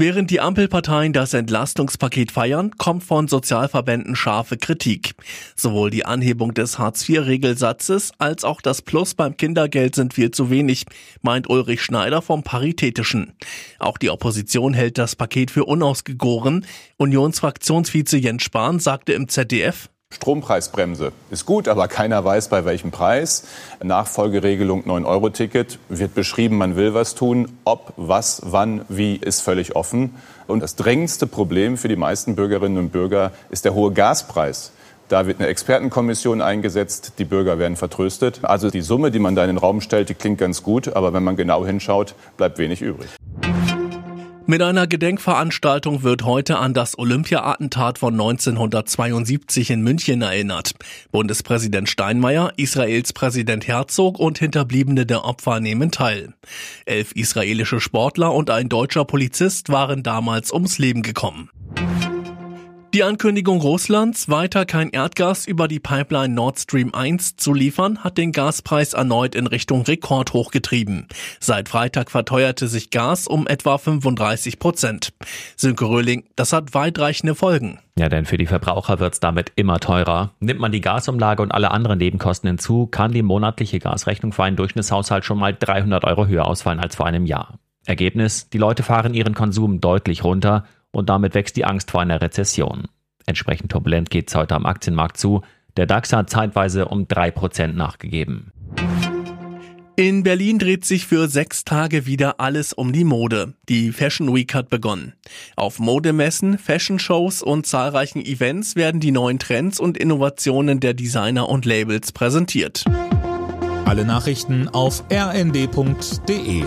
Während die Ampelparteien das Entlastungspaket feiern, kommt von Sozialverbänden scharfe Kritik. Sowohl die Anhebung des Hartz-IV-Regelsatzes als auch das Plus beim Kindergeld sind viel zu wenig, meint Ulrich Schneider vom Paritätischen. Auch die Opposition hält das Paket für unausgegoren. Unionsfraktionsvize Jens Spahn sagte im ZDF, Strompreisbremse ist gut, aber keiner weiß, bei welchem Preis. Nachfolgeregelung 9-Euro-Ticket wird beschrieben, man will was tun. Ob, was, wann, wie ist völlig offen. Und das drängendste Problem für die meisten Bürgerinnen und Bürger ist der hohe Gaspreis. Da wird eine Expertenkommission eingesetzt, die Bürger werden vertröstet. Also die Summe, die man da in den Raum stellt, die klingt ganz gut, aber wenn man genau hinschaut, bleibt wenig übrig. Mit einer Gedenkveranstaltung wird heute an das Olympia-Attentat von 1972 in München erinnert. Bundespräsident Steinmeier, Israels Präsident Herzog und Hinterbliebene der Opfer nehmen teil. Elf israelische Sportler und ein deutscher Polizist waren damals ums Leben gekommen. Die Ankündigung Russlands, weiter kein Erdgas über die Pipeline Nord Stream 1 zu liefern, hat den Gaspreis erneut in Richtung Rekord hochgetrieben. Seit Freitag verteuerte sich Gas um etwa 35 Prozent. Sönke Röhling, das hat weitreichende Folgen. Ja, denn für die Verbraucher wird's damit immer teurer. Nimmt man die Gasumlage und alle anderen Nebenkosten hinzu, kann die monatliche Gasrechnung für einen Durchschnittshaushalt schon mal 300 Euro höher ausfallen als vor einem Jahr. Ergebnis, die Leute fahren ihren Konsum deutlich runter und damit wächst die Angst vor einer Rezession. Entsprechend turbulent geht es heute am Aktienmarkt zu. Der DAX hat zeitweise um 3% nachgegeben. In Berlin dreht sich für sechs Tage wieder alles um die Mode. Die Fashion Week hat begonnen. Auf Modemessen, Fashion-Shows und zahlreichen Events werden die neuen Trends und Innovationen der Designer und Labels präsentiert. Alle Nachrichten auf rnd.de